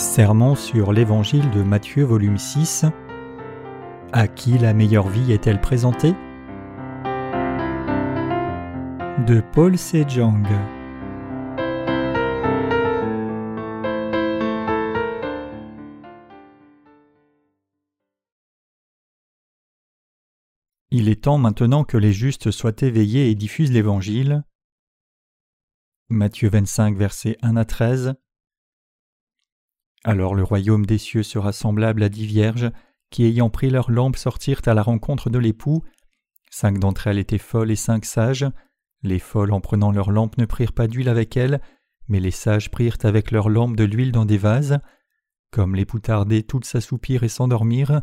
Sermon sur l'Évangile de Matthieu volume 6 À qui la meilleure vie est-elle présentée? De Paul Sejong Il est temps maintenant que les justes soient éveillés et diffusent l'Évangile. Matthieu 25 versets 1 à 13 alors le royaume des cieux sera semblable à dix vierges qui, ayant pris leurs lampes, sortirent à la rencontre de l'époux. Cinq d'entre elles étaient folles et cinq sages. Les folles, en prenant leurs lampes, ne prirent pas d'huile avec elles, mais les sages prirent avec leurs lampes de l'huile dans des vases. Comme l'époux tardait, toutes s'assoupirent et s'endormirent.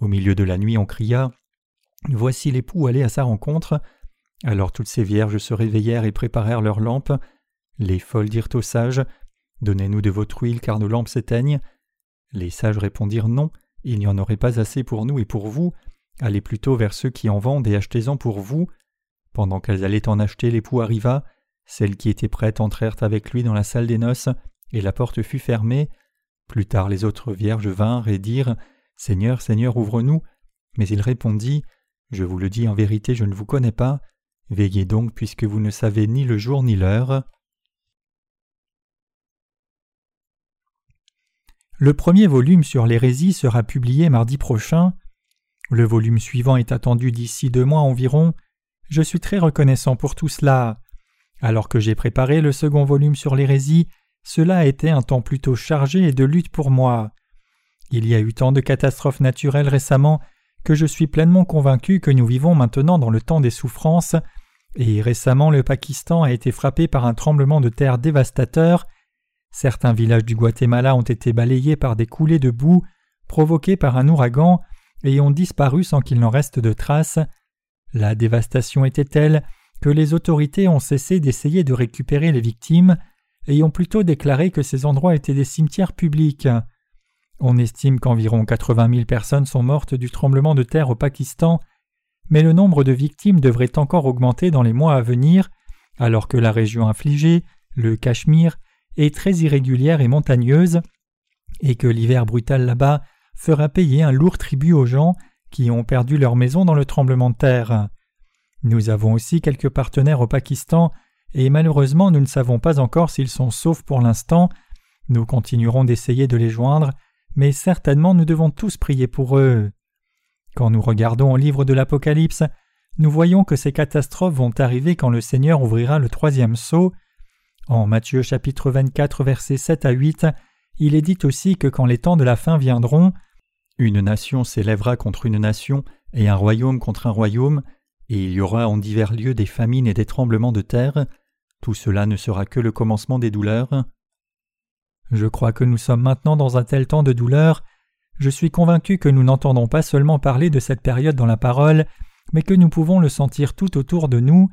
Au milieu de la nuit, on cria Voici l'époux allé à sa rencontre. Alors toutes ces vierges se réveillèrent et préparèrent leurs lampes. Les folles dirent aux sages Donnez-nous de votre huile car nos lampes s'éteignent. Les sages répondirent non, il n'y en aurait pas assez pour nous et pour vous. Allez plutôt vers ceux qui en vendent et achetez-en pour vous. Pendant qu'elles allaient en acheter, l'époux arriva. Celles qui étaient prêtes entrèrent avec lui dans la salle des noces, et la porte fut fermée. Plus tard les autres vierges vinrent et dirent Seigneur, Seigneur, ouvre-nous. Mais il répondit Je vous le dis en vérité, je ne vous connais pas. Veillez donc, puisque vous ne savez ni le jour ni l'heure. Le premier volume sur l'hérésie sera publié mardi prochain. Le volume suivant est attendu d'ici deux mois environ. Je suis très reconnaissant pour tout cela. Alors que j'ai préparé le second volume sur l'hérésie, cela a été un temps plutôt chargé et de lutte pour moi. Il y a eu tant de catastrophes naturelles récemment que je suis pleinement convaincu que nous vivons maintenant dans le temps des souffrances, et récemment le Pakistan a été frappé par un tremblement de terre dévastateur Certains villages du Guatemala ont été balayés par des coulées de boue provoquées par un ouragan et ont disparu sans qu'il n'en reste de traces. La dévastation était telle que les autorités ont cessé d'essayer de récupérer les victimes et ont plutôt déclaré que ces endroits étaient des cimetières publics. On estime qu'environ 80 000 personnes sont mortes du tremblement de terre au Pakistan, mais le nombre de victimes devrait encore augmenter dans les mois à venir, alors que la région infligée, le Cachemire, très irrégulière et montagneuse, et que l'hiver brutal là-bas fera payer un lourd tribut aux gens qui ont perdu leur maison dans le tremblement de terre. Nous avons aussi quelques partenaires au Pakistan, et malheureusement nous ne savons pas encore s'ils sont saufs pour l'instant. Nous continuerons d'essayer de les joindre, mais certainement nous devons tous prier pour eux. Quand nous regardons au livre de l'Apocalypse, nous voyons que ces catastrophes vont arriver quand le Seigneur ouvrira le troisième sceau, en Matthieu chapitre 24 versets 7 à 8, il est dit aussi que quand les temps de la fin viendront, une nation s'élèvera contre une nation et un royaume contre un royaume, et il y aura en divers lieux des famines et des tremblements de terre. Tout cela ne sera que le commencement des douleurs. Je crois que nous sommes maintenant dans un tel temps de douleur. Je suis convaincu que nous n'entendons pas seulement parler de cette période dans la parole, mais que nous pouvons le sentir tout autour de nous.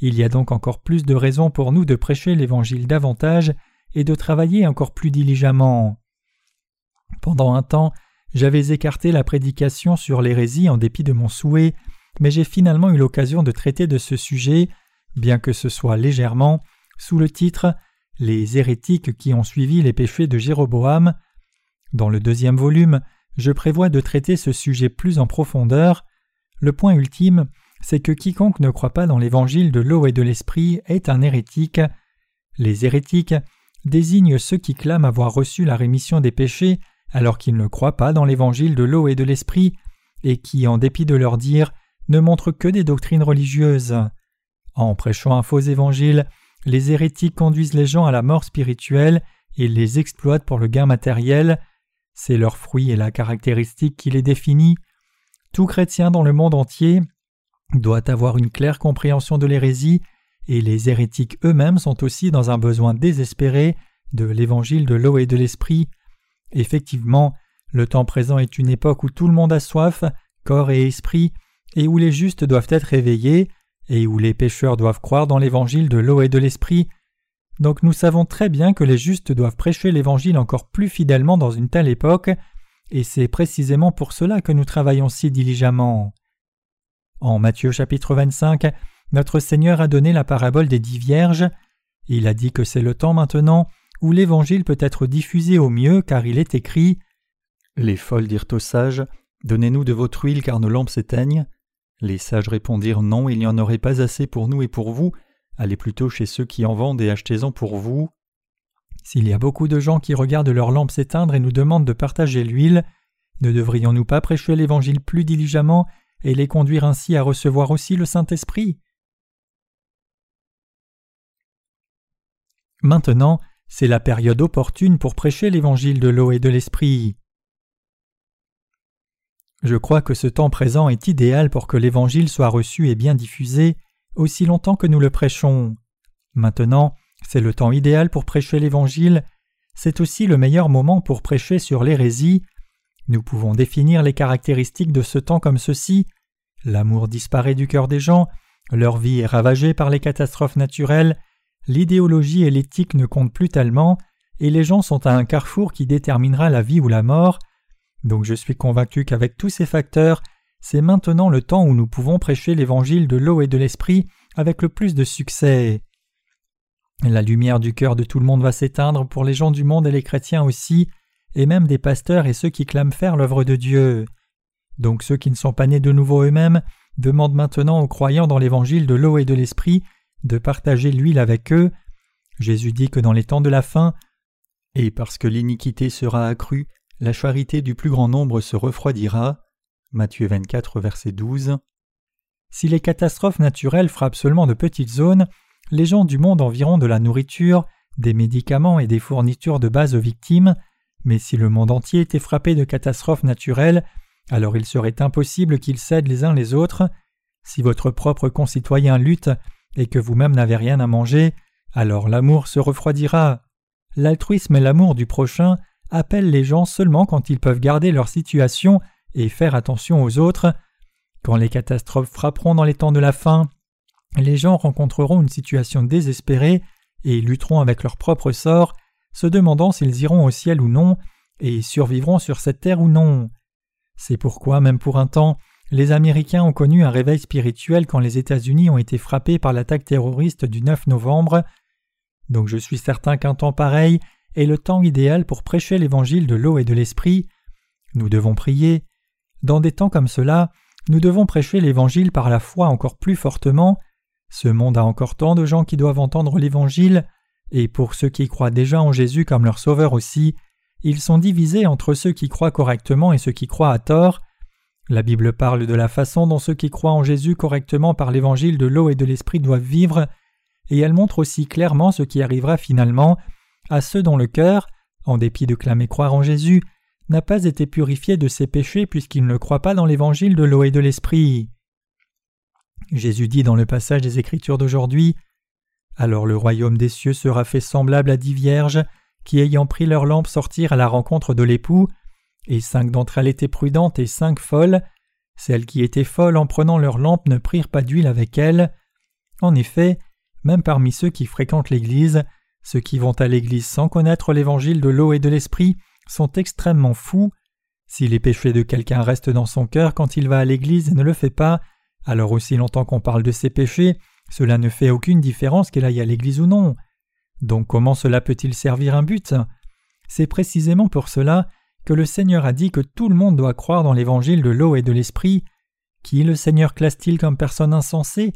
Il y a donc encore plus de raisons pour nous de prêcher l'Évangile davantage et de travailler encore plus diligemment. Pendant un temps, j'avais écarté la prédication sur l'hérésie en dépit de mon souhait, mais j'ai finalement eu l'occasion de traiter de ce sujet, bien que ce soit légèrement, sous le titre Les hérétiques qui ont suivi les péchés de Jéroboam. Dans le deuxième volume, je prévois de traiter ce sujet plus en profondeur. Le point ultime c'est que quiconque ne croit pas dans l'évangile de l'eau et de l'esprit est un hérétique. Les hérétiques désignent ceux qui clament avoir reçu la rémission des péchés alors qu'ils ne croient pas dans l'évangile de l'eau et de l'esprit, et qui, en dépit de leur dire, ne montrent que des doctrines religieuses. En prêchant un faux évangile, les hérétiques conduisent les gens à la mort spirituelle et les exploitent pour le gain matériel. C'est leur fruit et la caractéristique qui les définit. Tout chrétien dans le monde entier doit avoir une claire compréhension de l'hérésie, et les hérétiques eux-mêmes sont aussi dans un besoin désespéré de l'évangile de l'eau et de l'esprit. Effectivement, le temps présent est une époque où tout le monde a soif, corps et esprit, et où les justes doivent être éveillés, et où les pécheurs doivent croire dans l'évangile de l'eau et de l'esprit. Donc nous savons très bien que les justes doivent prêcher l'évangile encore plus fidèlement dans une telle époque, et c'est précisément pour cela que nous travaillons si diligemment. En Matthieu chapitre 25, notre Seigneur a donné la parabole des dix vierges. Il a dit que c'est le temps maintenant où l'Évangile peut être diffusé au mieux car il est écrit Les folles dirent aux sages Donnez-nous de votre huile car nos lampes s'éteignent. Les sages répondirent Non, il n'y en aurait pas assez pour nous et pour vous. Allez plutôt chez ceux qui en vendent et achetez-en pour vous. S'il y a beaucoup de gens qui regardent leurs lampes s'éteindre et nous demandent de partager l'huile, ne devrions-nous pas prêcher l'Évangile plus diligemment et les conduire ainsi à recevoir aussi le Saint-Esprit Maintenant, c'est la période opportune pour prêcher l'Évangile de l'eau et de l'Esprit. Je crois que ce temps présent est idéal pour que l'Évangile soit reçu et bien diffusé aussi longtemps que nous le prêchons. Maintenant, c'est le temps idéal pour prêcher l'Évangile, c'est aussi le meilleur moment pour prêcher sur l'hérésie. Nous pouvons définir les caractéristiques de ce temps comme ceci. L'amour disparaît du cœur des gens, leur vie est ravagée par les catastrophes naturelles, l'idéologie et l'éthique ne comptent plus tellement, et les gens sont à un carrefour qui déterminera la vie ou la mort. Donc je suis convaincu qu'avec tous ces facteurs, c'est maintenant le temps où nous pouvons prêcher l'évangile de l'eau et de l'esprit avec le plus de succès. La lumière du cœur de tout le monde va s'éteindre pour les gens du monde et les chrétiens aussi, et même des pasteurs et ceux qui clament faire l'œuvre de Dieu. Donc ceux qui ne sont pas nés de nouveau eux-mêmes demandent maintenant aux croyants dans l'évangile de l'eau et de l'esprit de partager l'huile avec eux. Jésus dit que dans les temps de la fin, et parce que l'iniquité sera accrue, la charité du plus grand nombre se refroidira. Matthieu 24, verset 12. Si les catastrophes naturelles frappent seulement de petites zones, les gens du monde environ de la nourriture, des médicaments et des fournitures de base aux victimes, mais si le monde entier était frappé de catastrophes naturelles, alors il serait impossible qu'ils cèdent les uns les autres. Si votre propre concitoyen lutte et que vous-même n'avez rien à manger, alors l'amour se refroidira. L'altruisme et l'amour du prochain appellent les gens seulement quand ils peuvent garder leur situation et faire attention aux autres. Quand les catastrophes frapperont dans les temps de la fin, les gens rencontreront une situation désespérée et lutteront avec leur propre sort, se demandant s'ils iront au ciel ou non, et survivront sur cette terre ou non. C'est pourquoi, même pour un temps, les Américains ont connu un réveil spirituel quand les États-Unis ont été frappés par l'attaque terroriste du 9 novembre. Donc je suis certain qu'un temps pareil est le temps idéal pour prêcher l'évangile de l'eau et de l'esprit. Nous devons prier. Dans des temps comme cela, nous devons prêcher l'évangile par la foi encore plus fortement. Ce monde a encore tant de gens qui doivent entendre l'évangile, et pour ceux qui croient déjà en Jésus comme leur sauveur aussi, ils sont divisés entre ceux qui croient correctement et ceux qui croient à tort. La Bible parle de la façon dont ceux qui croient en Jésus correctement par l'évangile de l'eau et de l'esprit doivent vivre, et elle montre aussi clairement ce qui arrivera finalement à ceux dont le cœur, en dépit de clamer croire en Jésus, n'a pas été purifié de ses péchés puisqu'ils ne croient pas dans l'évangile de l'eau et de l'esprit. Jésus dit dans le passage des Écritures d'aujourd'hui Alors le royaume des cieux sera fait semblable à dix vierges qui, ayant pris leur lampe, sortirent à la rencontre de l'époux et cinq d'entre elles étaient prudentes et cinq folles. Celles qui étaient folles en prenant leur lampe ne prirent pas d'huile avec elles. En effet, même parmi ceux qui fréquentent l'Église, ceux qui vont à l'Église sans connaître l'évangile de l'eau et de l'esprit sont extrêmement fous. Si les péchés de quelqu'un restent dans son cœur quand il va à l'Église et ne le fait pas, alors aussi longtemps qu'on parle de ses péchés, cela ne fait aucune différence qu'il aille à l'Église ou non. Donc comment cela peut-il servir un but? C'est précisément pour cela que le Seigneur a dit que tout le monde doit croire dans l'évangile de l'eau et de l'esprit. Qui le Seigneur classe-t-il comme personne insensée?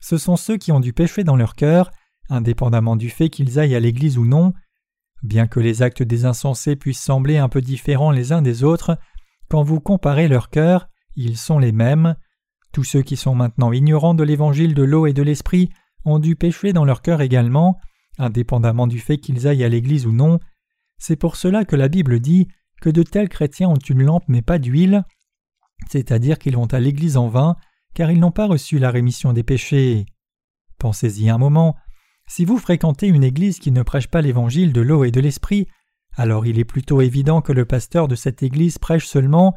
Ce sont ceux qui ont du péché dans leur cœur, indépendamment du fait qu'ils aillent à l'église ou non. Bien que les actes des insensés puissent sembler un peu différents les uns des autres, quand vous comparez leur cœur, ils sont les mêmes. Tous ceux qui sont maintenant ignorants de l'évangile de l'eau et de l'esprit ont du péché dans leur cœur également, indépendamment du fait qu'ils aillent à l'église ou non. C'est pour cela que la Bible dit que de tels chrétiens ont une lampe mais pas d'huile, c'est-à-dire qu'ils vont à l'Église en vain, car ils n'ont pas reçu la rémission des péchés. Pensez-y un moment, si vous fréquentez une Église qui ne prêche pas l'Évangile de l'eau et de l'Esprit, alors il est plutôt évident que le pasteur de cette Église prêche seulement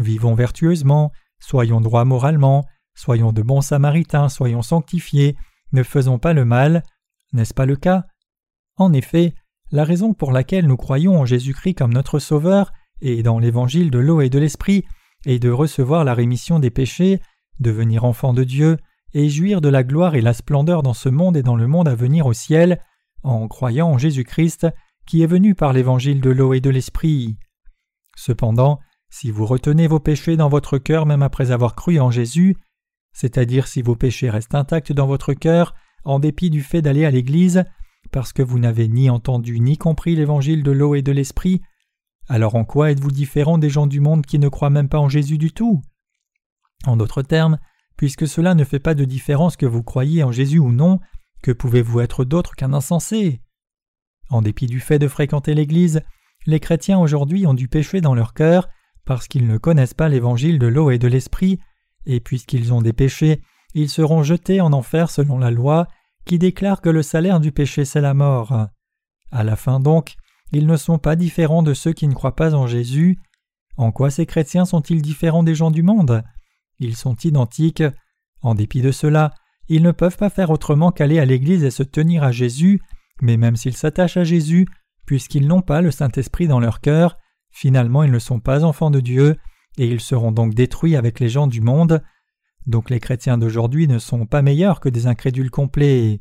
Vivons vertueusement, soyons droits moralement, soyons de bons samaritains, soyons sanctifiés, ne faisons pas le mal, n'est-ce pas le cas? En effet, la raison pour laquelle nous croyons en Jésus-Christ comme notre Sauveur et dans l'évangile de l'eau et de l'Esprit est de recevoir la rémission des péchés, devenir enfant de Dieu et jouir de la gloire et la splendeur dans ce monde et dans le monde à venir au ciel, en croyant en Jésus-Christ qui est venu par l'évangile de l'eau et de l'esprit. Cependant, si vous retenez vos péchés dans votre cœur même après avoir cru en Jésus, c'est-à-dire si vos péchés restent intacts dans votre cœur en dépit du fait d'aller à l'Église, parce que vous n'avez ni entendu ni compris l'évangile de l'eau et de l'esprit, alors en quoi êtes-vous différent des gens du monde qui ne croient même pas en Jésus du tout? En d'autres termes, puisque cela ne fait pas de différence que vous croyiez en Jésus ou non, que pouvez-vous être d'autre qu'un insensé? En dépit du fait de fréquenter l'Église, les chrétiens aujourd'hui ont du péché dans leur cœur parce qu'ils ne connaissent pas l'évangile de l'eau et de l'esprit, et puisqu'ils ont des péchés, ils seront jetés en enfer selon la loi qui déclare que le salaire du péché c'est la mort. À la fin donc, ils ne sont pas différents de ceux qui ne croient pas en Jésus. En quoi ces chrétiens sont-ils différents des gens du monde? Ils sont identiques. En dépit de cela, ils ne peuvent pas faire autrement qu'aller à l'Église et se tenir à Jésus, mais même s'ils s'attachent à Jésus, puisqu'ils n'ont pas le Saint-Esprit dans leur cœur, finalement ils ne sont pas enfants de Dieu, et ils seront donc détruits avec les gens du monde. Donc les chrétiens d'aujourd'hui ne sont pas meilleurs que des incrédules complets.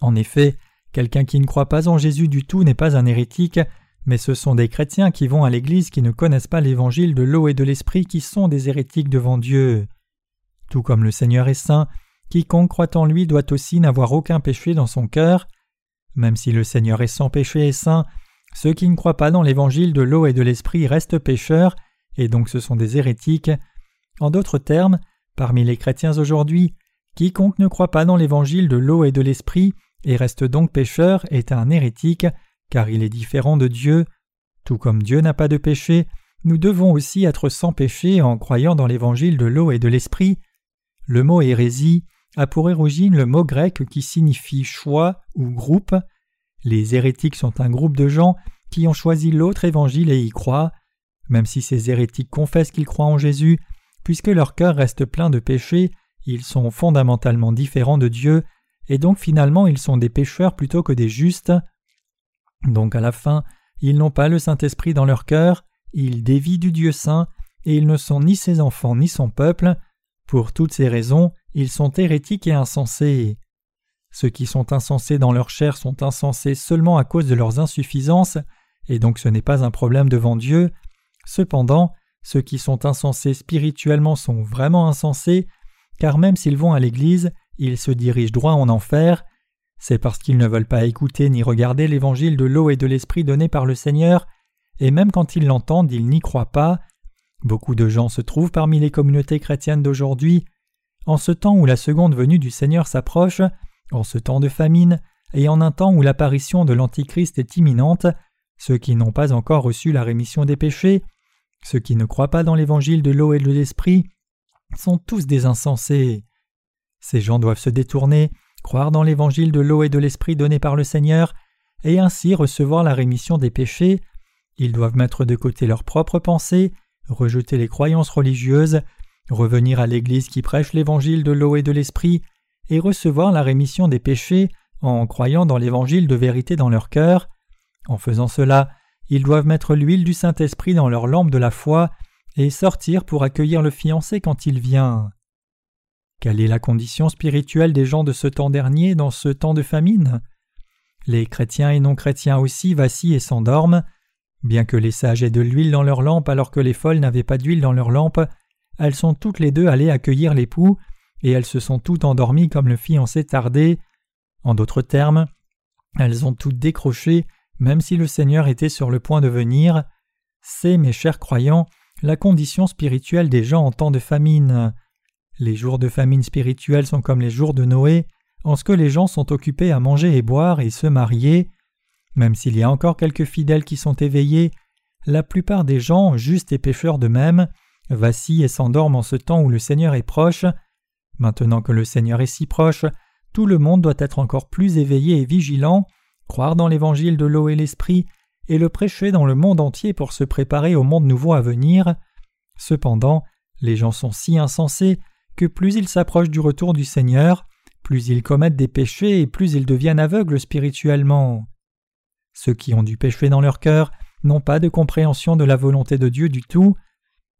En effet, Quelqu'un qui ne croit pas en Jésus du tout n'est pas un hérétique, mais ce sont des chrétiens qui vont à l'Église qui ne connaissent pas l'évangile de l'eau et de l'esprit qui sont des hérétiques devant Dieu. Tout comme le Seigneur est saint, quiconque croit en lui doit aussi n'avoir aucun péché dans son cœur. Même si le Seigneur est sans péché et saint, ceux qui ne croient pas dans l'évangile de l'eau et de l'esprit restent pécheurs, et donc ce sont des hérétiques. En d'autres termes, parmi les chrétiens aujourd'hui, quiconque ne croit pas dans l'évangile de l'eau et de l'esprit et reste donc pécheur est un hérétique, car il est différent de Dieu. Tout comme Dieu n'a pas de péché, nous devons aussi être sans péché en croyant dans l'évangile de l'eau et de l'esprit. Le mot hérésie a pour origine le mot grec qui signifie choix ou groupe. Les hérétiques sont un groupe de gens qui ont choisi l'autre évangile et y croient. Même si ces hérétiques confessent qu'ils croient en Jésus, puisque leur cœur reste plein de péchés, ils sont fondamentalement différents de Dieu et donc finalement ils sont des pécheurs plutôt que des justes. Donc à la fin, ils n'ont pas le Saint-Esprit dans leur cœur, ils dévient du Dieu saint, et ils ne sont ni ses enfants ni son peuple. Pour toutes ces raisons, ils sont hérétiques et insensés. Ceux qui sont insensés dans leur chair sont insensés seulement à cause de leurs insuffisances, et donc ce n'est pas un problème devant Dieu. Cependant, ceux qui sont insensés spirituellement sont vraiment insensés, car même s'ils vont à l'Église, ils se dirigent droit en enfer. C'est parce qu'ils ne veulent pas écouter ni regarder l'évangile de l'eau et de l'esprit donné par le Seigneur, et même quand ils l'entendent, ils n'y croient pas. Beaucoup de gens se trouvent parmi les communautés chrétiennes d'aujourd'hui. En ce temps où la seconde venue du Seigneur s'approche, en ce temps de famine, et en un temps où l'apparition de l'Antichrist est imminente, ceux qui n'ont pas encore reçu la rémission des péchés, ceux qui ne croient pas dans l'évangile de l'eau et de l'esprit, sont tous des insensés. Ces gens doivent se détourner, croire dans l'évangile de l'eau et de l'esprit donné par le Seigneur, et ainsi recevoir la rémission des péchés. Ils doivent mettre de côté leurs propres pensées, rejeter les croyances religieuses, revenir à l'Église qui prêche l'évangile de l'eau et de l'esprit, et recevoir la rémission des péchés en croyant dans l'évangile de vérité dans leur cœur. En faisant cela, ils doivent mettre l'huile du Saint-Esprit dans leur lampe de la foi et sortir pour accueillir le fiancé quand il vient. Quelle est la condition spirituelle des gens de ce temps dernier dans ce temps de famine? Les chrétiens et non-chrétiens aussi vacillent et s'endorment. Bien que les sages aient de l'huile dans leur lampe alors que les folles n'avaient pas d'huile dans leur lampe, elles sont toutes les deux allées accueillir l'époux, et elles se sont toutes endormies comme le fiancé tardé. En d'autres termes, elles ont toutes décroché, même si le Seigneur était sur le point de venir. C'est, mes chers croyants, la condition spirituelle des gens en temps de famine. Les jours de famine spirituelle sont comme les jours de Noé, en ce que les gens sont occupés à manger et boire et se marier. Même s'il y a encore quelques fidèles qui sont éveillés, la plupart des gens, justes et pécheurs d'eux-mêmes, vacillent et s'endorment en ce temps où le Seigneur est proche. Maintenant que le Seigneur est si proche, tout le monde doit être encore plus éveillé et vigilant, croire dans l'évangile de l'eau et l'esprit, et le prêcher dans le monde entier pour se préparer au monde nouveau à venir. Cependant, les gens sont si insensés que plus ils s'approchent du retour du Seigneur, plus ils commettent des péchés et plus ils deviennent aveugles spirituellement. Ceux qui ont du péché dans leur cœur n'ont pas de compréhension de la volonté de Dieu du tout.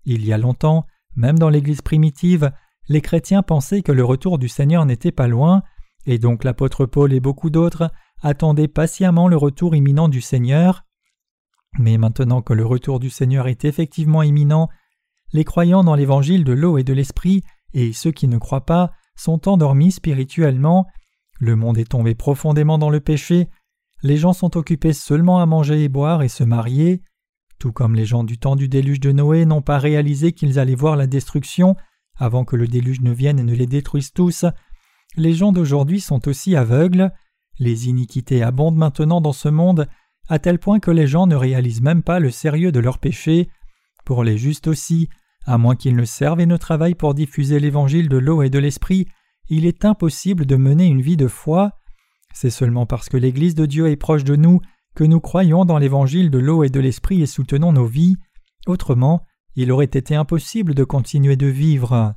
Il y a longtemps, même dans l'Église primitive, les chrétiens pensaient que le retour du Seigneur n'était pas loin, et donc l'apôtre Paul et beaucoup d'autres attendaient patiemment le retour imminent du Seigneur. Mais maintenant que le retour du Seigneur est effectivement imminent, les croyants dans l'évangile de l'eau et de l'esprit et ceux qui ne croient pas sont endormis spirituellement, le monde est tombé profondément dans le péché, les gens sont occupés seulement à manger et boire et se marier, tout comme les gens du temps du déluge de Noé n'ont pas réalisé qu'ils allaient voir la destruction avant que le déluge ne vienne et ne les détruise tous, les gens d'aujourd'hui sont aussi aveugles, les iniquités abondent maintenant dans ce monde, à tel point que les gens ne réalisent même pas le sérieux de leurs péchés. Pour les justes aussi, à moins qu'ils ne servent et ne travaillent pour diffuser l'évangile de l'eau et de l'esprit, il est impossible de mener une vie de foi. C'est seulement parce que l'Église de Dieu est proche de nous que nous croyons dans l'évangile de l'eau et de l'esprit et soutenons nos vies. Autrement, il aurait été impossible de continuer de vivre.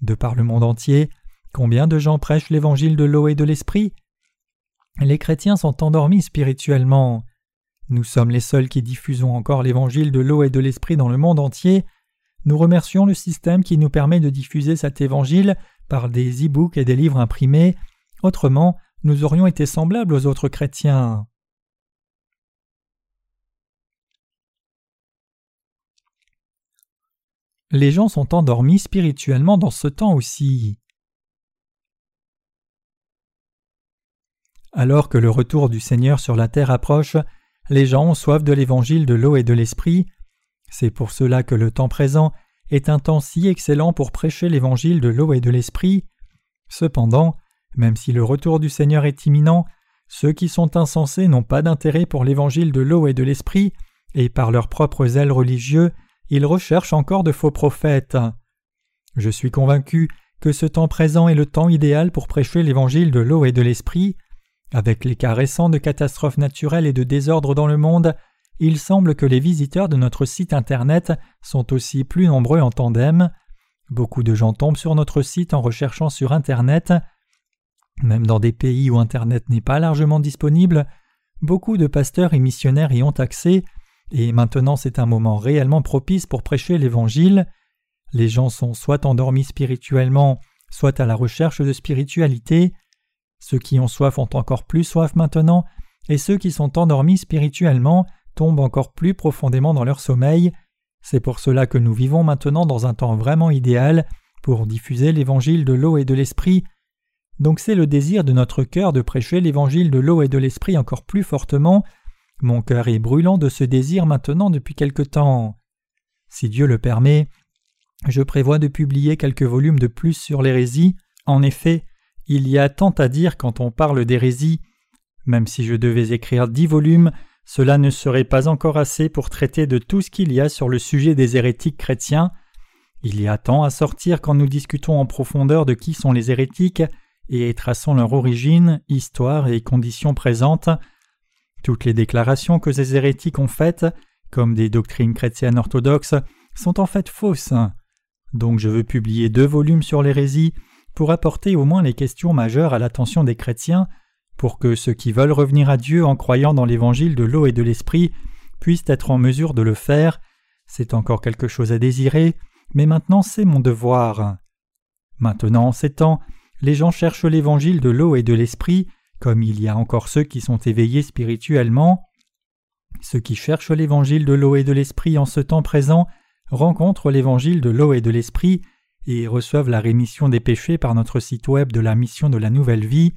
De par le monde entier, combien de gens prêchent l'évangile de l'eau et de l'esprit? Les chrétiens sont endormis spirituellement. Nous sommes les seuls qui diffusons encore l'évangile de l'eau et de l'esprit dans le monde entier. Nous remercions le système qui nous permet de diffuser cet évangile par des e-books et des livres imprimés. Autrement, nous aurions été semblables aux autres chrétiens. Les gens sont endormis spirituellement dans ce temps aussi. Alors que le retour du Seigneur sur la terre approche, les gens ont soif de l'évangile de l'eau et de l'esprit. C'est pour cela que le temps présent est un temps si excellent pour prêcher l'évangile de l'eau et de l'esprit. Cependant, même si le retour du Seigneur est imminent, ceux qui sont insensés n'ont pas d'intérêt pour l'évangile de l'eau et de l'esprit, et par leurs propres zèles religieux, ils recherchent encore de faux prophètes. Je suis convaincu que ce temps présent est le temps idéal pour prêcher l'évangile de l'eau et de l'esprit. Avec les cas récents de catastrophes naturelles et de désordre dans le monde, il semble que les visiteurs de notre site Internet sont aussi plus nombreux en tandem. Beaucoup de gens tombent sur notre site en recherchant sur Internet. Même dans des pays où Internet n'est pas largement disponible, beaucoup de pasteurs et missionnaires y ont accès et maintenant c'est un moment réellement propice pour prêcher l'Évangile. Les gens sont soit endormis spirituellement, soit à la recherche de spiritualité. Ceux qui ont soif ont encore plus soif maintenant, et ceux qui sont endormis spirituellement tombent encore plus profondément dans leur sommeil. C'est pour cela que nous vivons maintenant dans un temps vraiment idéal pour diffuser l'évangile de l'eau et de l'esprit. Donc c'est le désir de notre cœur de prêcher l'évangile de l'eau et de l'esprit encore plus fortement mon cœur est brûlant de ce désir maintenant depuis quelque temps. Si Dieu le permet, je prévois de publier quelques volumes de plus sur l'hérésie. En effet, il y a tant à dire quand on parle d'hérésie. Même si je devais écrire dix volumes, cela ne serait pas encore assez pour traiter de tout ce qu'il y a sur le sujet des hérétiques chrétiens. Il y a tant à sortir quand nous discutons en profondeur de qui sont les hérétiques et traçons leur origine, histoire et conditions présentes. Toutes les déclarations que ces hérétiques ont faites, comme des doctrines chrétiennes orthodoxes, sont en fait fausses. Donc je veux publier deux volumes sur l'hérésie pour apporter au moins les questions majeures à l'attention des chrétiens, pour que ceux qui veulent revenir à Dieu en croyant dans l'évangile de l'eau et de l'esprit puissent être en mesure de le faire. C'est encore quelque chose à désirer, mais maintenant c'est mon devoir. Maintenant, en ces temps, les gens cherchent l'évangile de l'eau et de l'esprit, comme il y a encore ceux qui sont éveillés spirituellement, ceux qui cherchent l'évangile de l'eau et de l'esprit en ce temps présent rencontrent l'évangile de l'eau et de l'esprit et reçoivent la rémission des péchés par notre site web de la mission de la nouvelle vie.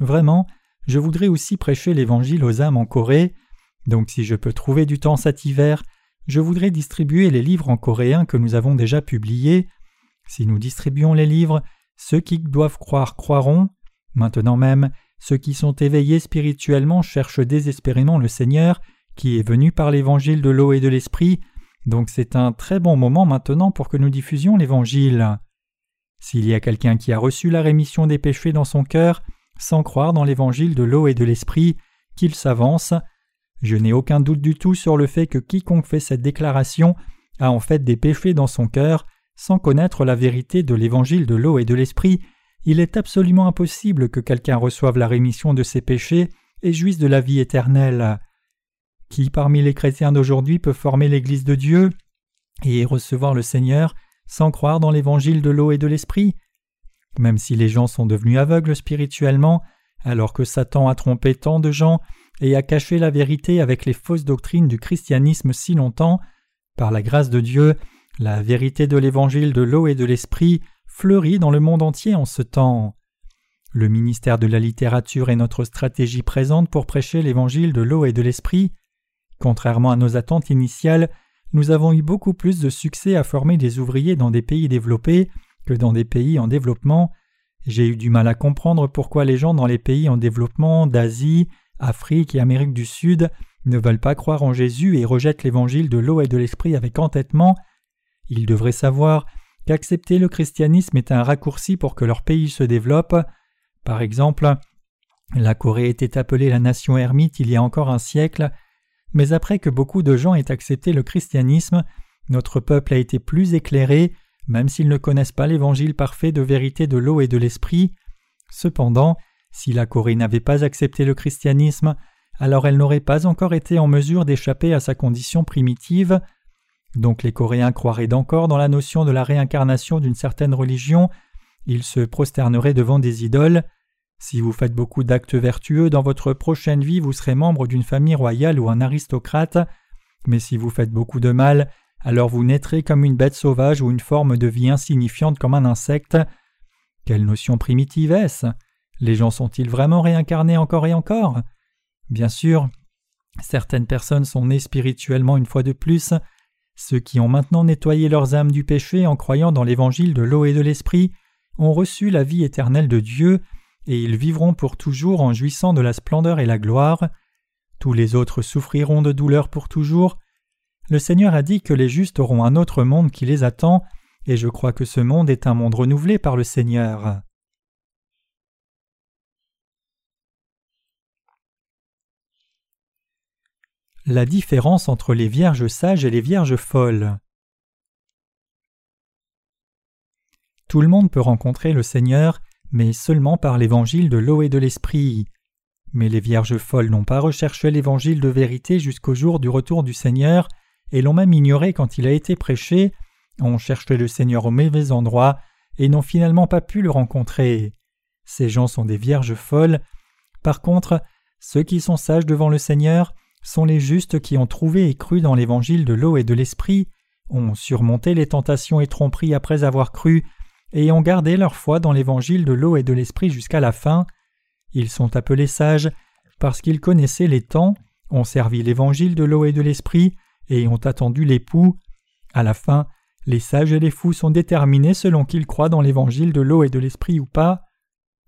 Vraiment, je voudrais aussi prêcher l'évangile aux âmes en Corée, donc si je peux trouver du temps cet hiver, je voudrais distribuer les livres en coréen que nous avons déjà publiés. Si nous distribuons les livres, ceux qui doivent croire croiront. Maintenant même, ceux qui sont éveillés spirituellement cherchent désespérément le Seigneur, qui est venu par l'évangile de l'eau et de l'esprit, donc c'est un très bon moment maintenant pour que nous diffusions l'évangile. S'il y a quelqu'un qui a reçu la rémission des péchés dans son cœur, sans croire dans l'évangile de l'eau et de l'esprit, qu'il s'avance, je n'ai aucun doute du tout sur le fait que quiconque fait cette déclaration a en fait des péchés dans son cœur, sans connaître la vérité de l'évangile de l'eau et de l'esprit, il est absolument impossible que quelqu'un reçoive la rémission de ses péchés et jouisse de la vie éternelle. Qui parmi les chrétiens d'aujourd'hui peut former l'Église de Dieu et recevoir le Seigneur sans croire dans l'évangile de l'eau et de l'esprit? Même si les gens sont devenus aveugles spirituellement, alors que Satan a trompé tant de gens et a caché la vérité avec les fausses doctrines du christianisme si longtemps, par la grâce de Dieu, la vérité de l'évangile de l'eau et de l'esprit fleurit dans le monde entier en ce temps. Le ministère de la littérature est notre stratégie présente pour prêcher l'évangile de l'eau et de l'esprit. Contrairement à nos attentes initiales, nous avons eu beaucoup plus de succès à former des ouvriers dans des pays développés que dans des pays en développement. J'ai eu du mal à comprendre pourquoi les gens dans les pays en développement d'Asie, Afrique et Amérique du Sud ne veulent pas croire en Jésus et rejettent l'évangile de l'eau et de l'esprit avec entêtement. Ils devraient savoir qu'accepter le christianisme est un raccourci pour que leur pays se développe. Par exemple, la Corée était appelée la nation ermite il y a encore un siècle, mais après que beaucoup de gens aient accepté le christianisme, notre peuple a été plus éclairé, même s'ils ne connaissent pas l'évangile parfait de vérité de l'eau et de l'esprit. Cependant, si la Corée n'avait pas accepté le christianisme, alors elle n'aurait pas encore été en mesure d'échapper à sa condition primitive. Donc les Coréens croiraient encore dans la notion de la réincarnation d'une certaine religion ils se prosterneraient devant des idoles. Si vous faites beaucoup d'actes vertueux dans votre prochaine vie, vous serez membre d'une famille royale ou un aristocrate, mais si vous faites beaucoup de mal, alors vous naîtrez comme une bête sauvage ou une forme de vie insignifiante comme un insecte. Quelle notion primitive est-ce? Les gens sont-ils vraiment réincarnés encore et encore? Bien sûr, certaines personnes sont nées spirituellement une fois de plus. Ceux qui ont maintenant nettoyé leurs âmes du péché en croyant dans l'évangile de l'eau et de l'esprit ont reçu la vie éternelle de Dieu, et ils vivront pour toujours en jouissant de la splendeur et la gloire. Tous les autres souffriront de douleur pour toujours. Le Seigneur a dit que les justes auront un autre monde qui les attend, et je crois que ce monde est un monde renouvelé par le Seigneur. La différence entre les vierges sages et les vierges folles. Tout le monde peut rencontrer le Seigneur, mais seulement par l'évangile de l'eau et de l'esprit. Mais les vierges folles n'ont pas recherché l'évangile de vérité jusqu'au jour du retour du Seigneur, et l'ont même ignoré quand il a été prêché, ont cherché le Seigneur au mauvais endroit, et n'ont finalement pas pu le rencontrer. Ces gens sont des vierges folles. Par contre, ceux qui sont sages devant le Seigneur sont les justes qui ont trouvé et cru dans l'évangile de l'eau et de l'esprit, ont surmonté les tentations et tromperies après avoir cru, et ont gardé leur foi dans l'évangile de l'eau et de l'esprit jusqu'à la fin. Ils sont appelés sages parce qu'ils connaissaient les temps, ont servi l'évangile de l'eau et de l'esprit, et ont attendu l'époux. À la fin, les sages et les fous sont déterminés selon qu'ils croient dans l'évangile de l'eau et de l'esprit ou pas.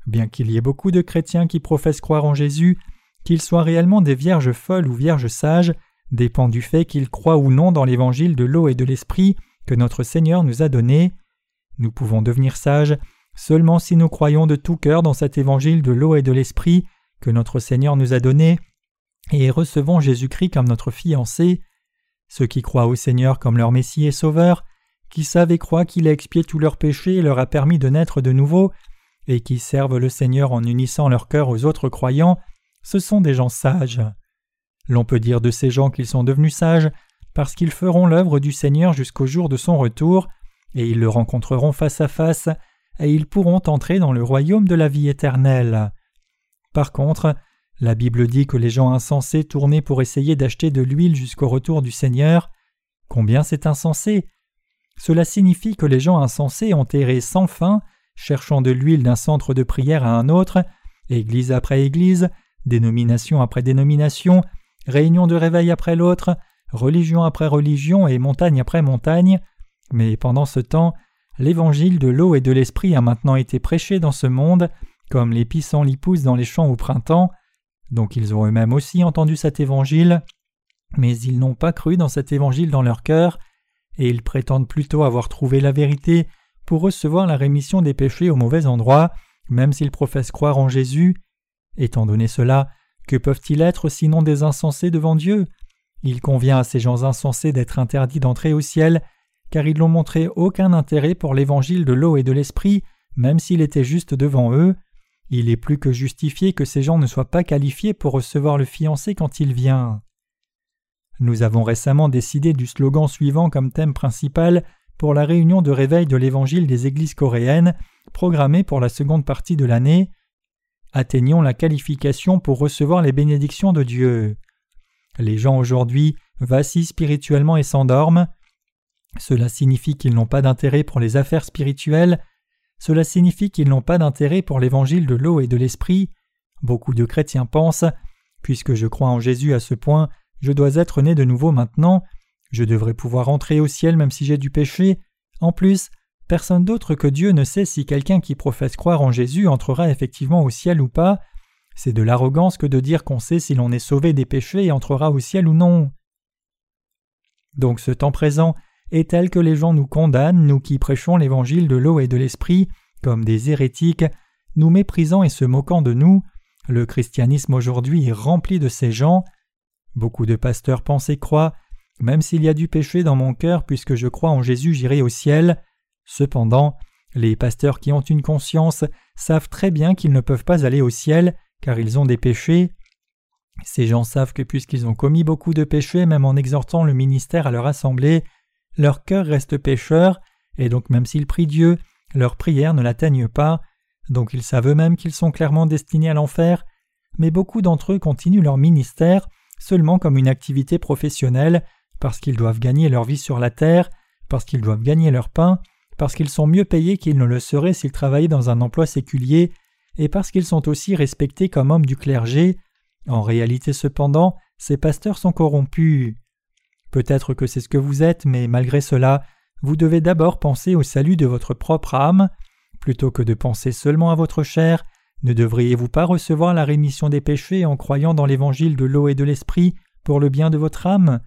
Bien qu'il y ait beaucoup de chrétiens qui professent croire en Jésus, qu'ils soient réellement des vierges folles ou vierges sages, dépend du fait qu'ils croient ou non dans l'évangile de l'eau et de l'esprit que notre Seigneur nous a donné. Nous pouvons devenir sages seulement si nous croyons de tout cœur dans cet évangile de l'eau et de l'esprit que notre Seigneur nous a donné, et recevons Jésus-Christ comme notre fiancé. Ceux qui croient au Seigneur comme leur Messie et Sauveur, qui savent et croient qu'il a expié tous leurs péchés et leur a permis de naître de nouveau, et qui servent le Seigneur en unissant leur cœur aux autres croyants, ce sont des gens sages. L'on peut dire de ces gens qu'ils sont devenus sages parce qu'ils feront l'œuvre du Seigneur jusqu'au jour de son retour, et ils le rencontreront face à face, et ils pourront entrer dans le royaume de la vie éternelle. Par contre, la Bible dit que les gens insensés tournaient pour essayer d'acheter de l'huile jusqu'au retour du Seigneur. Combien c'est insensé Cela signifie que les gens insensés ont erré sans fin, cherchant de l'huile d'un centre de prière à un autre, église après église, dénomination après dénomination, réunion de réveil après l'autre, religion après religion et montagne après montagne, mais pendant ce temps, l'évangile de l'eau et de l'esprit a maintenant été prêché dans ce monde, comme les pissenlits poussent dans les champs au printemps, donc ils ont eux-mêmes aussi entendu cet évangile, mais ils n'ont pas cru dans cet évangile dans leur cœur, et ils prétendent plutôt avoir trouvé la vérité pour recevoir la rémission des péchés au mauvais endroit, même s'ils professent croire en Jésus. Étant donné cela, que peuvent-ils être sinon des insensés devant Dieu? Il convient à ces gens insensés d'être interdits d'entrer au ciel car ils n'ont montré aucun intérêt pour l'évangile de l'eau et de l'esprit, même s'il était juste devant eux. Il est plus que justifié que ces gens ne soient pas qualifiés pour recevoir le fiancé quand il vient. Nous avons récemment décidé du slogan suivant comme thème principal pour la réunion de réveil de l'évangile des églises coréennes programmés pour la seconde partie de l'année. Atteignons la qualification pour recevoir les bénédictions de Dieu. Les gens aujourd'hui vacillent spirituellement et s'endorment. Cela signifie qu'ils n'ont pas d'intérêt pour les affaires spirituelles. Cela signifie qu'ils n'ont pas d'intérêt pour l'évangile de l'eau et de l'esprit. Beaucoup de chrétiens pensent Puisque je crois en Jésus à ce point, je dois être né de nouveau maintenant, je devrais pouvoir entrer au ciel même si j'ai du péché. En plus, personne d'autre que Dieu ne sait si quelqu'un qui professe croire en Jésus entrera effectivement au ciel ou pas. C'est de l'arrogance que de dire qu'on sait si l'on est sauvé des péchés et entrera au ciel ou non. Donc ce temps présent est tel que les gens nous condamnent, nous qui prêchons l'évangile de l'eau et de l'esprit, comme des hérétiques, nous méprisant et se moquant de nous. Le christianisme aujourd'hui est rempli de ces gens. Beaucoup de pasteurs pensent et croient même s'il y a du péché dans mon cœur, puisque je crois en Jésus, j'irai au ciel. Cependant, les pasteurs qui ont une conscience savent très bien qu'ils ne peuvent pas aller au ciel, car ils ont des péchés. Ces gens savent que puisqu'ils ont commis beaucoup de péchés, même en exhortant le ministère à leur assemblée, leur cœur reste pécheur, et donc même s'ils prient Dieu, leurs prières ne l'atteignent pas, donc ils savent eux-mêmes qu'ils sont clairement destinés à l'enfer, mais beaucoup d'entre eux continuent leur ministère seulement comme une activité professionnelle, parce qu'ils doivent gagner leur vie sur la terre, parce qu'ils doivent gagner leur pain, parce qu'ils sont mieux payés qu'ils ne le seraient s'ils travaillaient dans un emploi séculier, et parce qu'ils sont aussi respectés comme hommes du clergé. En réalité cependant, ces pasteurs sont corrompus. Peut-être que c'est ce que vous êtes, mais malgré cela, vous devez d'abord penser au salut de votre propre âme. Plutôt que de penser seulement à votre chair, ne devriez-vous pas recevoir la rémission des péchés en croyant dans l'évangile de l'eau et de l'esprit pour le bien de votre âme?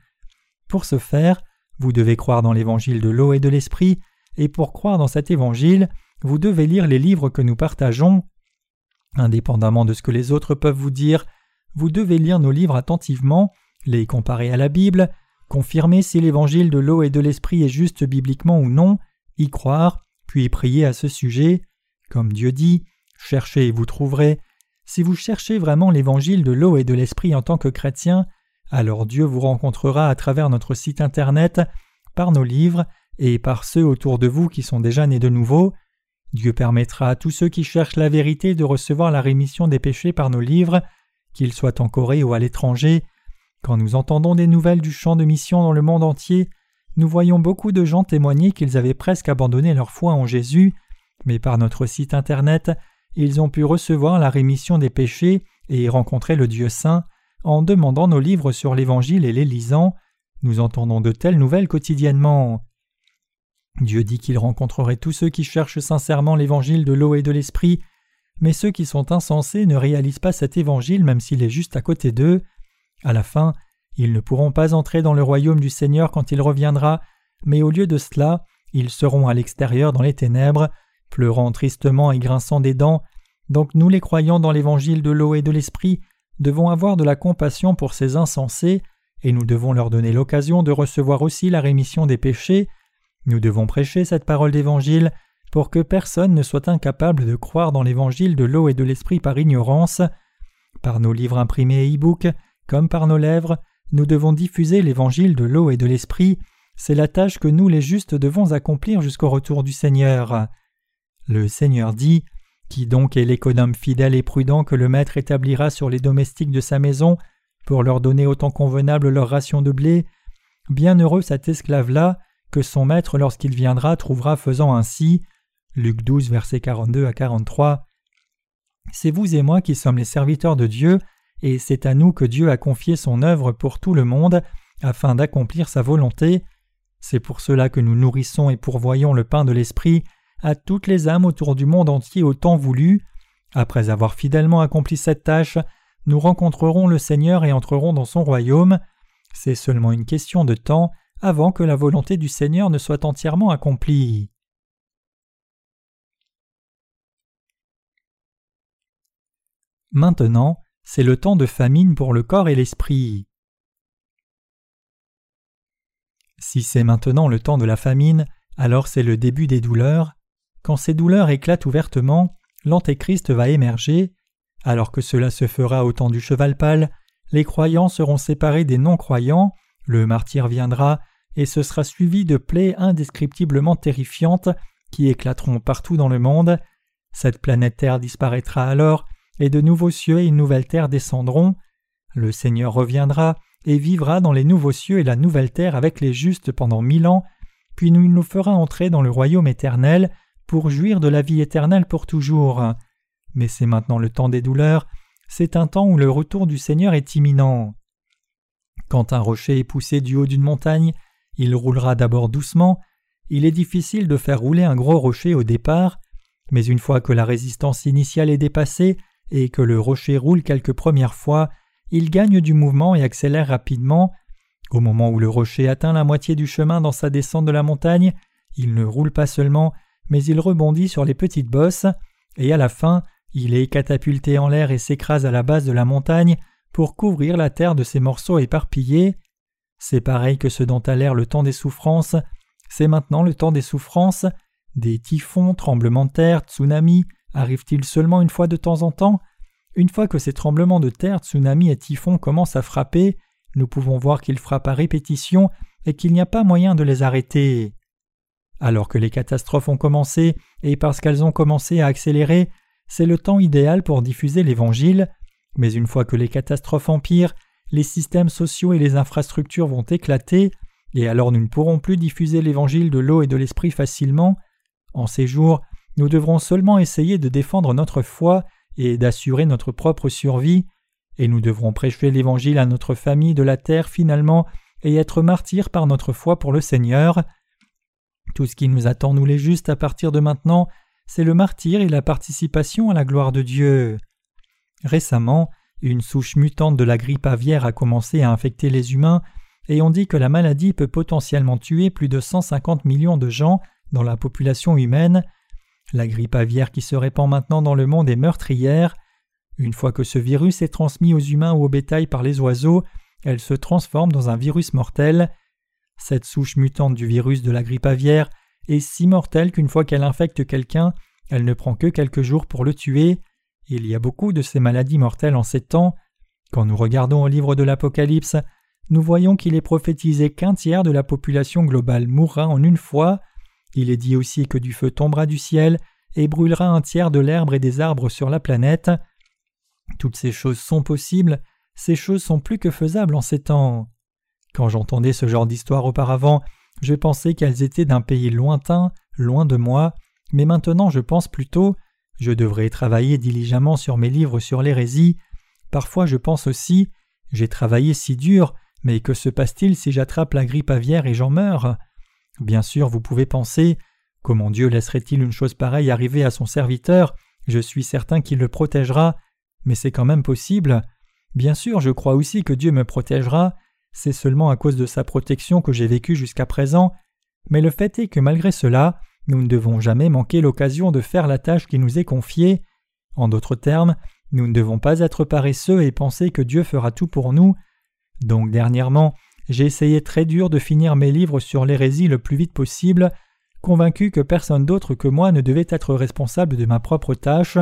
Pour ce faire, vous devez croire dans l'évangile de l'eau et de l'esprit, et pour croire dans cet évangile, vous devez lire les livres que nous partageons. Indépendamment de ce que les autres peuvent vous dire, vous devez lire nos livres attentivement, les comparer à la Bible, confirmer si l'évangile de l'eau et de l'esprit est juste bibliquement ou non, y croire, puis prier à ce sujet. Comme Dieu dit, cherchez et vous trouverez. Si vous cherchez vraiment l'évangile de l'eau et de l'esprit en tant que chrétien, alors Dieu vous rencontrera à travers notre site internet, par nos livres et par ceux autour de vous qui sont déjà nés de nouveau. Dieu permettra à tous ceux qui cherchent la vérité de recevoir la rémission des péchés par nos livres, qu'ils soient en Corée ou à l'étranger. Quand nous entendons des nouvelles du champ de mission dans le monde entier, nous voyons beaucoup de gens témoigner qu'ils avaient presque abandonné leur foi en Jésus, mais par notre site internet, ils ont pu recevoir la rémission des péchés et rencontrer le Dieu saint en demandant nos livres sur l'Évangile et les lisant, nous entendons de telles nouvelles quotidiennement. Dieu dit qu'il rencontrerait tous ceux qui cherchent sincèrement l'Évangile de l'eau et de l'Esprit, mais ceux qui sont insensés ne réalisent pas cet Évangile même s'il est juste à côté d'eux. À la fin, ils ne pourront pas entrer dans le royaume du Seigneur quand il reviendra, mais au lieu de cela, ils seront à l'extérieur dans les ténèbres, pleurant tristement et grinçant des dents. Donc nous les croyants dans l'Évangile de l'eau et de l'Esprit, devons avoir de la compassion pour ces insensés, et nous devons leur donner l'occasion de recevoir aussi la rémission des péchés. Nous devons prêcher cette parole d'Évangile pour que personne ne soit incapable de croire dans l'Évangile de l'eau et de l'Esprit par ignorance. Par nos livres imprimés et e-books, comme par nos lèvres, nous devons diffuser l'Évangile de l'eau et de l'Esprit. C'est la tâche que nous les justes devons accomplir jusqu'au retour du Seigneur. Le Seigneur dit qui donc est l'économe fidèle et prudent que le maître établira sur les domestiques de sa maison pour leur donner autant convenable leur ration de blé? Bienheureux cet esclave-là, que son maître lorsqu'il viendra trouvera faisant ainsi. Luc 12, versets 42 à 43. C'est vous et moi qui sommes les serviteurs de Dieu, et c'est à nous que Dieu a confié son œuvre pour tout le monde, afin d'accomplir sa volonté. C'est pour cela que nous nourrissons et pourvoyons le pain de l'Esprit à toutes les âmes autour du monde entier au temps voulu. Après avoir fidèlement accompli cette tâche, nous rencontrerons le Seigneur et entrerons dans son royaume. C'est seulement une question de temps avant que la volonté du Seigneur ne soit entièrement accomplie. Maintenant, c'est le temps de famine pour le corps et l'esprit. Si c'est maintenant le temps de la famine, alors c'est le début des douleurs, quand ces douleurs éclatent ouvertement, l'Antéchrist va émerger. Alors que cela se fera au temps du cheval pâle, les croyants seront séparés des non-croyants, le martyr viendra, et ce sera suivi de plaies indescriptiblement terrifiantes qui éclateront partout dans le monde. Cette planète Terre disparaîtra alors, et de nouveaux cieux et une nouvelle terre descendront. Le Seigneur reviendra et vivra dans les nouveaux cieux et la nouvelle terre avec les justes pendant mille ans, puis il nous fera entrer dans le royaume éternel pour jouir de la vie éternelle pour toujours. Mais c'est maintenant le temps des douleurs, c'est un temps où le retour du Seigneur est imminent. Quand un rocher est poussé du haut d'une montagne, il roulera d'abord doucement, il est difficile de faire rouler un gros rocher au départ, mais une fois que la résistance initiale est dépassée et que le rocher roule quelques premières fois, il gagne du mouvement et accélère rapidement. Au moment où le rocher atteint la moitié du chemin dans sa descente de la montagne, il ne roule pas seulement, mais il rebondit sur les petites bosses, et à la fin, il est catapulté en l'air et s'écrase à la base de la montagne pour couvrir la terre de ces morceaux éparpillés. C'est pareil que ce dont a l'air le temps des souffrances, c'est maintenant le temps des souffrances. Des typhons, tremblements de terre, tsunamis arrivent-ils seulement une fois de temps en temps? Une fois que ces tremblements de terre, tsunamis et typhons commencent à frapper, nous pouvons voir qu'ils frappent à répétition et qu'il n'y a pas moyen de les arrêter. Alors que les catastrophes ont commencé, et parce qu'elles ont commencé à accélérer, c'est le temps idéal pour diffuser l'Évangile, mais une fois que les catastrophes empirent, les systèmes sociaux et les infrastructures vont éclater, et alors nous ne pourrons plus diffuser l'Évangile de l'eau et de l'Esprit facilement. En ces jours, nous devrons seulement essayer de défendre notre foi et d'assurer notre propre survie, et nous devrons prêcher l'Évangile à notre famille de la terre finalement et être martyrs par notre foi pour le Seigneur. Tout ce qui nous attend, nous les justes, à partir de maintenant, c'est le martyr et la participation à la gloire de Dieu. Récemment, une souche mutante de la grippe aviaire a commencé à infecter les humains, et on dit que la maladie peut potentiellement tuer plus de 150 millions de gens dans la population humaine. La grippe aviaire qui se répand maintenant dans le monde est meurtrière. Une fois que ce virus est transmis aux humains ou au bétail par les oiseaux, elle se transforme dans un virus mortel. Cette souche mutante du virus de la grippe aviaire est si mortelle qu'une fois qu'elle infecte quelqu'un, elle ne prend que quelques jours pour le tuer. Il y a beaucoup de ces maladies mortelles en ces temps. Quand nous regardons au livre de l'Apocalypse, nous voyons qu'il est prophétisé qu'un tiers de la population globale mourra en une fois. Il est dit aussi que du feu tombera du ciel et brûlera un tiers de l'herbe et des arbres sur la planète. Toutes ces choses sont possibles, ces choses sont plus que faisables en ces temps. Quand j'entendais ce genre d'histoire auparavant, je pensais qu'elles étaient d'un pays lointain, loin de moi, mais maintenant je pense plutôt je devrais travailler diligemment sur mes livres sur l'hérésie. Parfois je pense aussi j'ai travaillé si dur, mais que se passe-t-il si j'attrape la grippe aviaire et j'en meurs? Bien sûr, vous pouvez penser comment Dieu laisserait-il une chose pareille arriver à son serviteur? Je suis certain qu'il le protégera, mais c'est quand même possible. Bien sûr, je crois aussi que Dieu me protégera, c'est seulement à cause de sa protection que j'ai vécu jusqu'à présent, mais le fait est que malgré cela, nous ne devons jamais manquer l'occasion de faire la tâche qui nous est confiée. En d'autres termes, nous ne devons pas être paresseux et penser que Dieu fera tout pour nous. Donc dernièrement, j'ai essayé très dur de finir mes livres sur l'hérésie le plus vite possible, convaincu que personne d'autre que moi ne devait être responsable de ma propre tâche.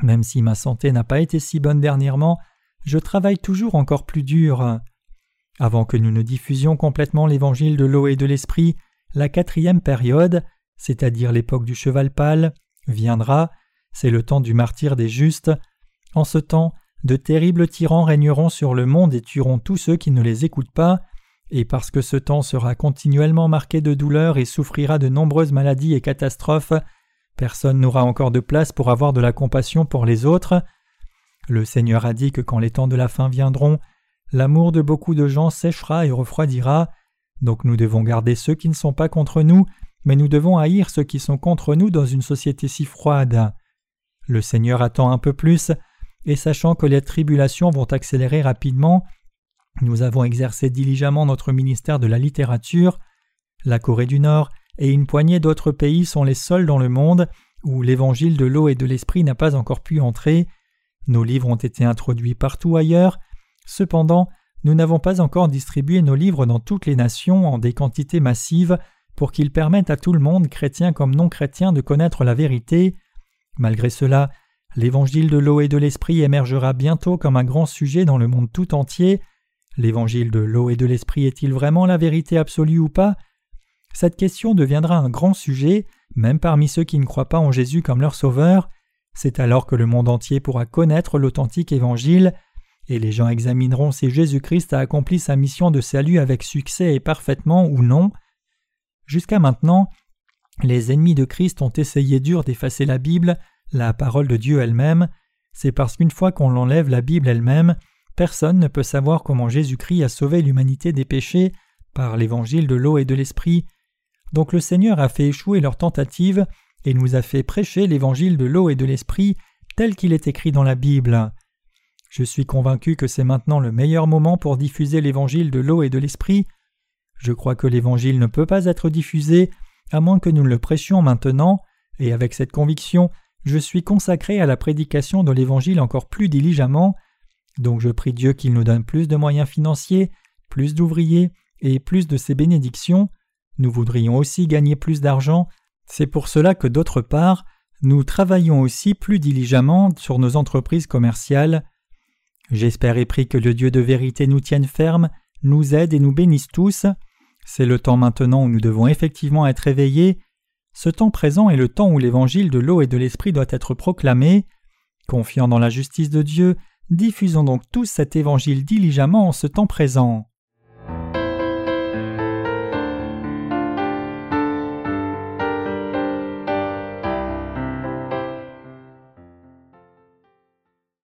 Même si ma santé n'a pas été si bonne dernièrement, je travaille toujours encore plus dur. Avant que nous ne diffusions complètement l'évangile de l'eau et de l'esprit, la quatrième période, c'est-à-dire l'époque du cheval pâle, viendra, c'est le temps du martyr des justes. En ce temps, de terribles tyrans régneront sur le monde et tueront tous ceux qui ne les écoutent pas, et parce que ce temps sera continuellement marqué de douleur et souffrira de nombreuses maladies et catastrophes, personne n'aura encore de place pour avoir de la compassion pour les autres. Le Seigneur a dit que quand les temps de la fin viendront, l'amour de beaucoup de gens séchera et refroidira, donc nous devons garder ceux qui ne sont pas contre nous, mais nous devons haïr ceux qui sont contre nous dans une société si froide. Le Seigneur attend un peu plus, et sachant que les tribulations vont accélérer rapidement, nous avons exercé diligemment notre ministère de la littérature. La Corée du Nord et une poignée d'autres pays sont les seuls dans le monde où l'évangile de l'eau et de l'esprit n'a pas encore pu entrer. Nos livres ont été introduits partout ailleurs. Cependant, nous n'avons pas encore distribué nos livres dans toutes les nations en des quantités massives pour qu'ils permettent à tout le monde, chrétien comme non chrétien, de connaître la vérité. Malgré cela, L'évangile de l'eau et de l'esprit émergera bientôt comme un grand sujet dans le monde tout entier. L'évangile de l'eau et de l'esprit est-il vraiment la vérité absolue ou pas? Cette question deviendra un grand sujet même parmi ceux qui ne croient pas en Jésus comme leur sauveur, c'est alors que le monde entier pourra connaître l'authentique évangile, et les gens examineront si Jésus-Christ a accompli sa mission de salut avec succès et parfaitement ou non. Jusqu'à maintenant, les ennemis de Christ ont essayé dur d'effacer la Bible, la parole de Dieu elle-même. C'est parce qu'une fois qu'on l'enlève la Bible elle-même, personne ne peut savoir comment Jésus-Christ a sauvé l'humanité des péchés par l'évangile de l'eau et de l'esprit. Donc le Seigneur a fait échouer leur tentative et nous a fait prêcher l'évangile de l'eau et de l'esprit tel qu'il est écrit dans la Bible. Je suis convaincu que c'est maintenant le meilleur moment pour diffuser l'évangile de l'eau et de l'esprit. Je crois que l'évangile ne peut pas être diffusé à moins que nous le prêchions maintenant, et avec cette conviction, je suis consacré à la prédication de l'Évangile encore plus diligemment, donc je prie Dieu qu'il nous donne plus de moyens financiers, plus d'ouvriers et plus de ses bénédictions. Nous voudrions aussi gagner plus d'argent, c'est pour cela que d'autre part, nous travaillons aussi plus diligemment sur nos entreprises commerciales. J'espère et prie que le Dieu de vérité nous tienne ferme, nous aide et nous bénisse tous. C'est le temps maintenant où nous devons effectivement être éveillés. Ce temps présent est le temps où l'évangile de l'eau et de l'esprit doit être proclamé. Confiant dans la justice de Dieu, diffusons donc tous cet évangile diligemment en ce temps présent.